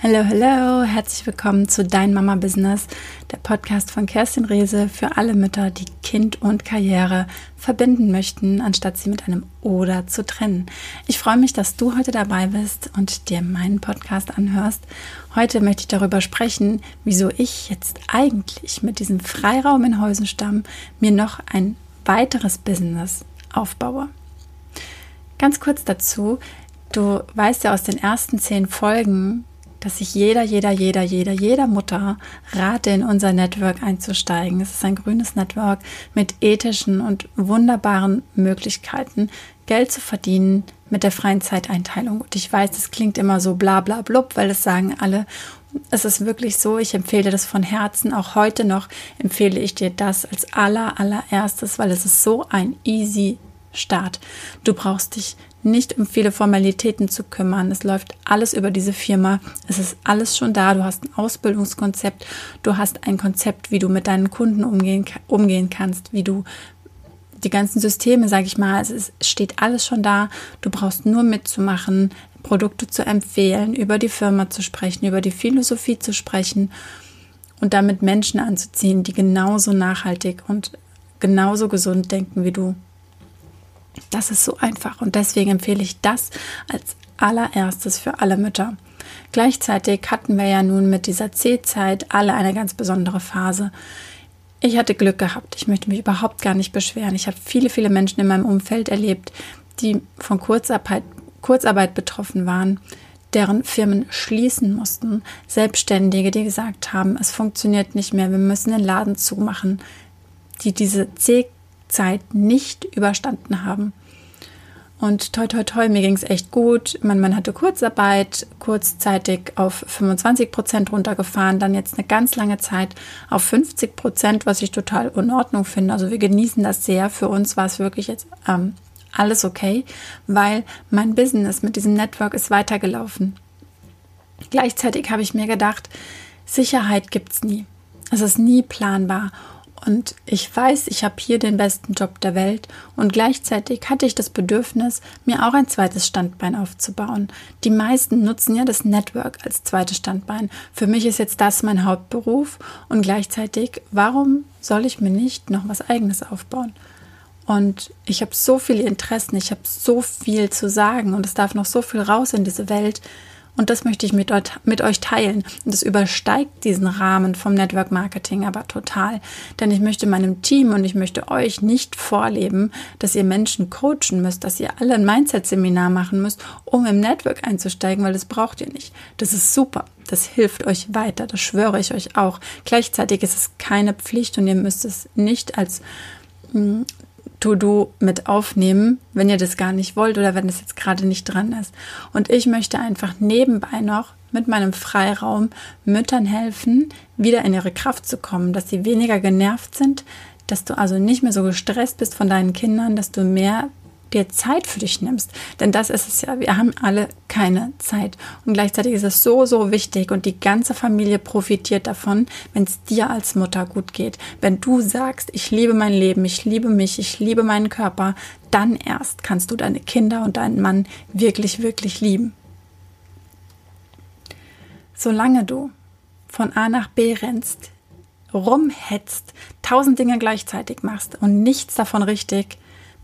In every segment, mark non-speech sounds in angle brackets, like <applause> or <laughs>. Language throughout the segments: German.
Hallo, hallo, herzlich willkommen zu Dein Mama Business, der Podcast von Kerstin Rehse für alle Mütter, die Kind und Karriere verbinden möchten, anstatt sie mit einem Oder zu trennen. Ich freue mich, dass du heute dabei bist und dir meinen Podcast anhörst. Heute möchte ich darüber sprechen, wieso ich jetzt eigentlich mit diesem Freiraum in Häusenstamm mir noch ein weiteres Business aufbaue. Ganz kurz dazu, du weißt ja aus den ersten zehn Folgen, dass ich jeder, jeder, jeder, jeder, jeder Mutter rate, in unser Network einzusteigen. Es ist ein grünes Network mit ethischen und wunderbaren Möglichkeiten, Geld zu verdienen mit der freien Zeiteinteilung. Und ich weiß, es klingt immer so bla bla blub, weil es sagen alle. Es ist wirklich so, ich empfehle das von Herzen. Auch heute noch empfehle ich dir das als aller, allererstes, weil es ist so ein easy Start. Du brauchst dich nicht um viele Formalitäten zu kümmern. Es läuft alles über diese Firma. Es ist alles schon da. Du hast ein Ausbildungskonzept. Du hast ein Konzept, wie du mit deinen Kunden umgehen, umgehen kannst, wie du die ganzen Systeme, sage ich mal, es steht alles schon da. Du brauchst nur mitzumachen, Produkte zu empfehlen, über die Firma zu sprechen, über die Philosophie zu sprechen und damit Menschen anzuziehen, die genauso nachhaltig und genauso gesund denken wie du. Das ist so einfach und deswegen empfehle ich das als allererstes für alle Mütter. Gleichzeitig hatten wir ja nun mit dieser C-Zeit alle eine ganz besondere Phase. Ich hatte Glück gehabt. Ich möchte mich überhaupt gar nicht beschweren. Ich habe viele, viele Menschen in meinem Umfeld erlebt, die von Kurzarbeit, Kurzarbeit betroffen waren, deren Firmen schließen mussten. Selbstständige, die gesagt haben, es funktioniert nicht mehr, wir müssen den Laden zumachen, die diese C-Zeit Zeit nicht überstanden haben. Und toi, toi, toi, mir ging es echt gut. Man, man hatte Kurzarbeit, kurzzeitig auf 25 Prozent runtergefahren, dann jetzt eine ganz lange Zeit auf 50 Prozent, was ich total in Ordnung finde. Also wir genießen das sehr. Für uns war es wirklich jetzt ähm, alles okay, weil mein Business mit diesem Network ist weitergelaufen. Gleichzeitig habe ich mir gedacht, Sicherheit gibt es nie. Es ist nie planbar. Und ich weiß, ich habe hier den besten Job der Welt und gleichzeitig hatte ich das Bedürfnis, mir auch ein zweites Standbein aufzubauen. Die meisten nutzen ja das Network als zweites Standbein. Für mich ist jetzt das mein Hauptberuf und gleichzeitig, warum soll ich mir nicht noch was eigenes aufbauen? Und ich habe so viele Interessen, ich habe so viel zu sagen und es darf noch so viel raus in diese Welt. Und das möchte ich mit, mit euch teilen. Und das übersteigt diesen Rahmen vom Network Marketing aber total. Denn ich möchte meinem Team und ich möchte euch nicht vorleben, dass ihr Menschen coachen müsst, dass ihr alle ein Mindset-Seminar machen müsst, um im Network einzusteigen, weil das braucht ihr nicht. Das ist super. Das hilft euch weiter. Das schwöre ich euch auch. Gleichzeitig ist es keine Pflicht und ihr müsst es nicht als hm, To-Do mit aufnehmen, wenn ihr das gar nicht wollt oder wenn es jetzt gerade nicht dran ist. Und ich möchte einfach nebenbei noch mit meinem Freiraum Müttern helfen, wieder in ihre Kraft zu kommen, dass sie weniger genervt sind, dass du also nicht mehr so gestresst bist von deinen Kindern, dass du mehr dir Zeit für dich nimmst. Denn das ist es ja. Wir haben alle keine Zeit. Und gleichzeitig ist es so, so wichtig und die ganze Familie profitiert davon, wenn es dir als Mutter gut geht. Wenn du sagst, ich liebe mein Leben, ich liebe mich, ich liebe meinen Körper, dann erst kannst du deine Kinder und deinen Mann wirklich, wirklich lieben. Solange du von A nach B rennst, rumhetzt, tausend Dinge gleichzeitig machst und nichts davon richtig,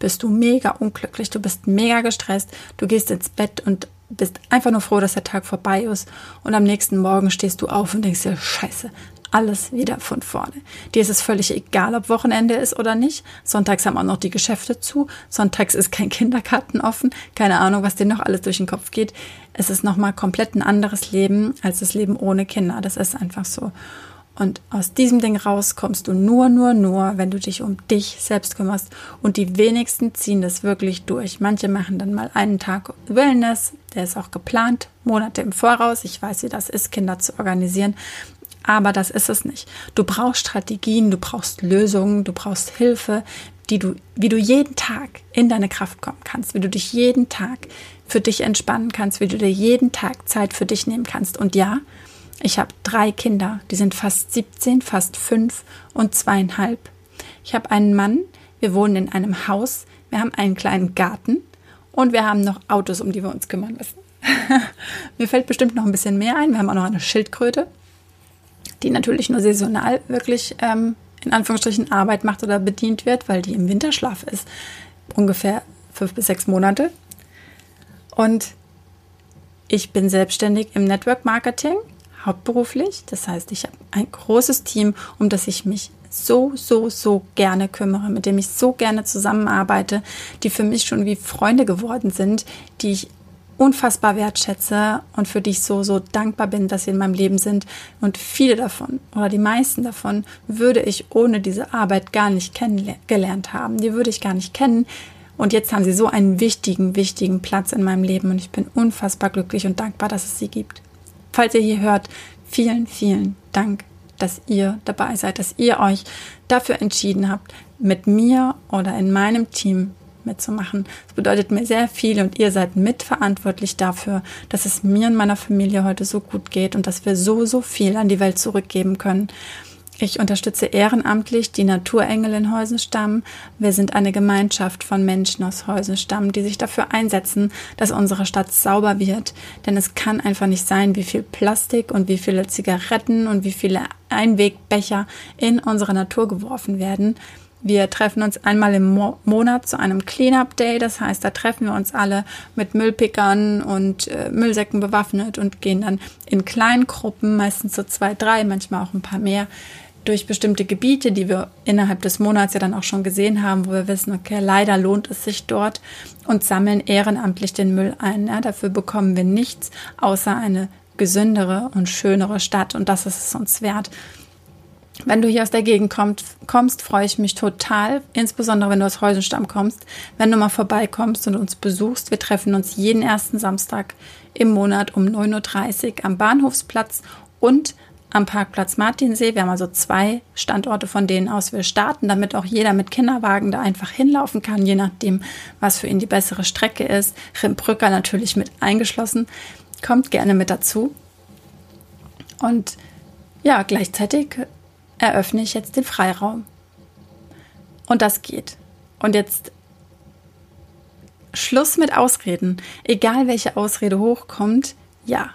bist du mega unglücklich, du bist mega gestresst, du gehst ins Bett und bist einfach nur froh, dass der Tag vorbei ist und am nächsten Morgen stehst du auf und denkst dir, scheiße, alles wieder von vorne. Dir ist es völlig egal, ob Wochenende ist oder nicht. Sonntags haben auch noch die Geschäfte zu. Sonntags ist kein Kindergarten offen. Keine Ahnung, was dir noch alles durch den Kopf geht. Es ist nochmal komplett ein anderes Leben als das Leben ohne Kinder. Das ist einfach so. Und aus diesem Ding raus kommst du nur, nur, nur, wenn du dich um dich selbst kümmerst. Und die wenigsten ziehen das wirklich durch. Manche machen dann mal einen Tag Wellness, der ist auch geplant, Monate im Voraus. Ich weiß, wie das ist, Kinder zu organisieren. Aber das ist es nicht. Du brauchst Strategien, du brauchst Lösungen, du brauchst Hilfe, die du, wie du jeden Tag in deine Kraft kommen kannst, wie du dich jeden Tag für dich entspannen kannst, wie du dir jeden Tag Zeit für dich nehmen kannst. Und ja, ich habe drei Kinder, die sind fast 17, fast fünf und zweieinhalb. Ich habe einen Mann, wir wohnen in einem Haus, wir haben einen kleinen Garten und wir haben noch Autos, um die wir uns kümmern müssen. <laughs> Mir fällt bestimmt noch ein bisschen mehr ein. Wir haben auch noch eine Schildkröte, die natürlich nur saisonal wirklich ähm, in Anführungsstrichen Arbeit macht oder bedient wird, weil die im Winterschlaf ist. Ungefähr fünf bis sechs Monate. Und ich bin selbstständig im Network Marketing, hauptberuflich. Das heißt, ich habe ein großes Team, um das ich mich so, so, so gerne kümmere, mit dem ich so gerne zusammenarbeite, die für mich schon wie Freunde geworden sind, die ich unfassbar wertschätze und für die ich so, so dankbar bin, dass sie in meinem Leben sind. Und viele davon oder die meisten davon würde ich ohne diese Arbeit gar nicht kennengelernt haben. Die würde ich gar nicht kennen. Und jetzt haben sie so einen wichtigen, wichtigen Platz in meinem Leben und ich bin unfassbar glücklich und dankbar, dass es sie gibt. Falls ihr hier hört, vielen, vielen Dank, dass ihr dabei seid, dass ihr euch dafür entschieden habt, mit mir oder in meinem Team mitzumachen. Das bedeutet mir sehr viel und ihr seid mitverantwortlich dafür, dass es mir und meiner Familie heute so gut geht und dass wir so, so viel an die Welt zurückgeben können. Ich unterstütze ehrenamtlich die Naturengel in Heusenstamm. Wir sind eine Gemeinschaft von Menschen aus Heusenstamm, die sich dafür einsetzen, dass unsere Stadt sauber wird. Denn es kann einfach nicht sein, wie viel Plastik und wie viele Zigaretten und wie viele Einwegbecher in unsere Natur geworfen werden. Wir treffen uns einmal im Mo Monat zu einem Cleanup Day. Das heißt, da treffen wir uns alle mit Müllpickern und äh, Müllsäcken bewaffnet und gehen dann in kleinen Gruppen, meistens so zwei, drei, manchmal auch ein paar mehr, durch bestimmte Gebiete, die wir innerhalb des Monats ja dann auch schon gesehen haben, wo wir wissen, okay, leider lohnt es sich dort und sammeln ehrenamtlich den Müll ein. Ja, dafür bekommen wir nichts außer eine gesündere und schönere Stadt und das ist es uns wert. Wenn du hier aus der Gegend kommst, kommst, freue ich mich total, insbesondere wenn du aus Heusenstamm kommst, wenn du mal vorbeikommst und uns besuchst. Wir treffen uns jeden ersten Samstag im Monat um 9.30 Uhr am Bahnhofsplatz und am Parkplatz Martinsee. Wir haben also zwei Standorte, von denen aus wir starten, damit auch jeder mit Kinderwagen da einfach hinlaufen kann, je nachdem, was für ihn die bessere Strecke ist. Rimbrücker natürlich mit eingeschlossen. Kommt gerne mit dazu. Und ja, gleichzeitig eröffne ich jetzt den Freiraum. Und das geht. Und jetzt Schluss mit Ausreden. Egal welche Ausrede hochkommt, ja.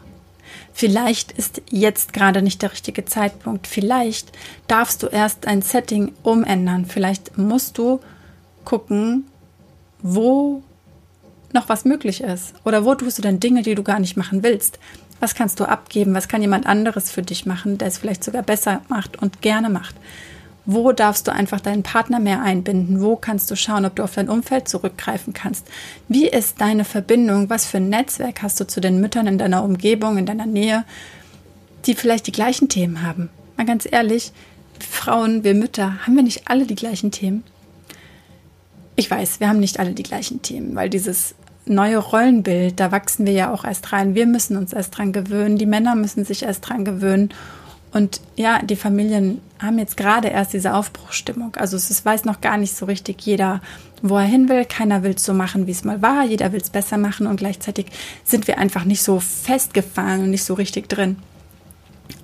Vielleicht ist jetzt gerade nicht der richtige Zeitpunkt. Vielleicht darfst du erst ein Setting umändern. Vielleicht musst du gucken, wo noch was möglich ist. Oder wo tust du denn Dinge, die du gar nicht machen willst? Was kannst du abgeben? Was kann jemand anderes für dich machen, der es vielleicht sogar besser macht und gerne macht? Wo darfst du einfach deinen Partner mehr einbinden? Wo kannst du schauen, ob du auf dein Umfeld zurückgreifen kannst? Wie ist deine Verbindung? Was für ein Netzwerk hast du zu den Müttern in deiner Umgebung, in deiner Nähe, die vielleicht die gleichen Themen haben? Mal ganz ehrlich, Frauen, wir Mütter, haben wir nicht alle die gleichen Themen? Ich weiß, wir haben nicht alle die gleichen Themen, weil dieses neue Rollenbild, da wachsen wir ja auch erst rein. Wir müssen uns erst dran gewöhnen, die Männer müssen sich erst dran gewöhnen. Und ja, die Familien haben jetzt gerade erst diese Aufbruchstimmung. Also es weiß noch gar nicht so richtig jeder, wo er hin will. Keiner will es so machen, wie es mal war. Jeder will es besser machen und gleichzeitig sind wir einfach nicht so festgefahren und nicht so richtig drin.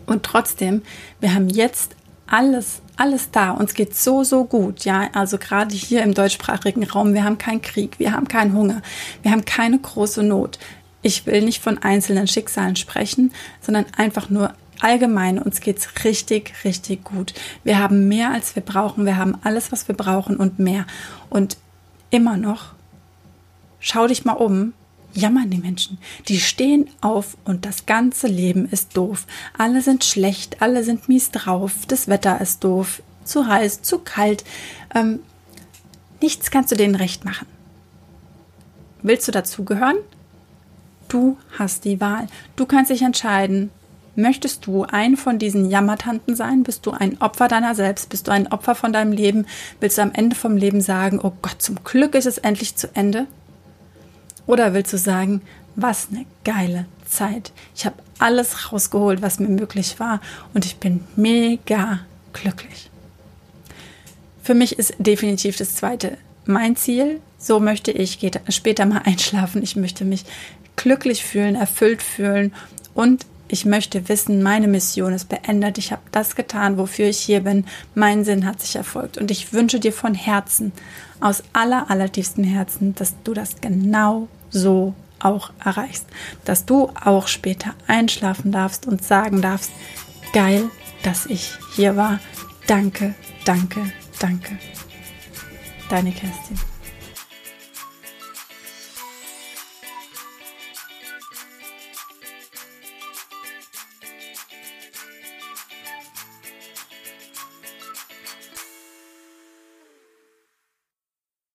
Und trotzdem, wir haben jetzt alles, alles da. Uns geht so, so gut. Ja, also gerade hier im deutschsprachigen Raum, wir haben keinen Krieg, wir haben keinen Hunger, wir haben keine große Not. Ich will nicht von einzelnen Schicksalen sprechen, sondern einfach nur allgemein. Uns geht's richtig, richtig gut. Wir haben mehr, als wir brauchen. Wir haben alles, was wir brauchen und mehr. Und immer noch, schau dich mal um jammern die Menschen. Die stehen auf und das ganze Leben ist doof. Alle sind schlecht, alle sind mies drauf, das Wetter ist doof, zu heiß, zu kalt. Ähm, nichts kannst du denen recht machen. Willst du dazugehören? Du hast die Wahl. Du kannst dich entscheiden. Möchtest du ein von diesen Jammertanten sein? Bist du ein Opfer deiner selbst? Bist du ein Opfer von deinem Leben? Willst du am Ende vom Leben sagen, oh Gott, zum Glück ist es endlich zu Ende? Oder willst du sagen, was eine geile Zeit. Ich habe alles rausgeholt, was mir möglich war und ich bin mega glücklich. Für mich ist definitiv das zweite mein Ziel. So möchte ich später mal <laughs> einschlafen. Ich möchte mich glücklich fühlen, erfüllt fühlen und ich möchte wissen, meine Mission ist beendet. Ich habe das getan, wofür ich hier bin. Mein Sinn hat sich erfolgt. Und ich wünsche dir von Herzen, aus aller, allertiefstem Herzen, dass du das genau so auch erreichst, dass du auch später einschlafen darfst und sagen darfst, geil, dass ich hier war. Danke, danke, danke. Deine Kerstin.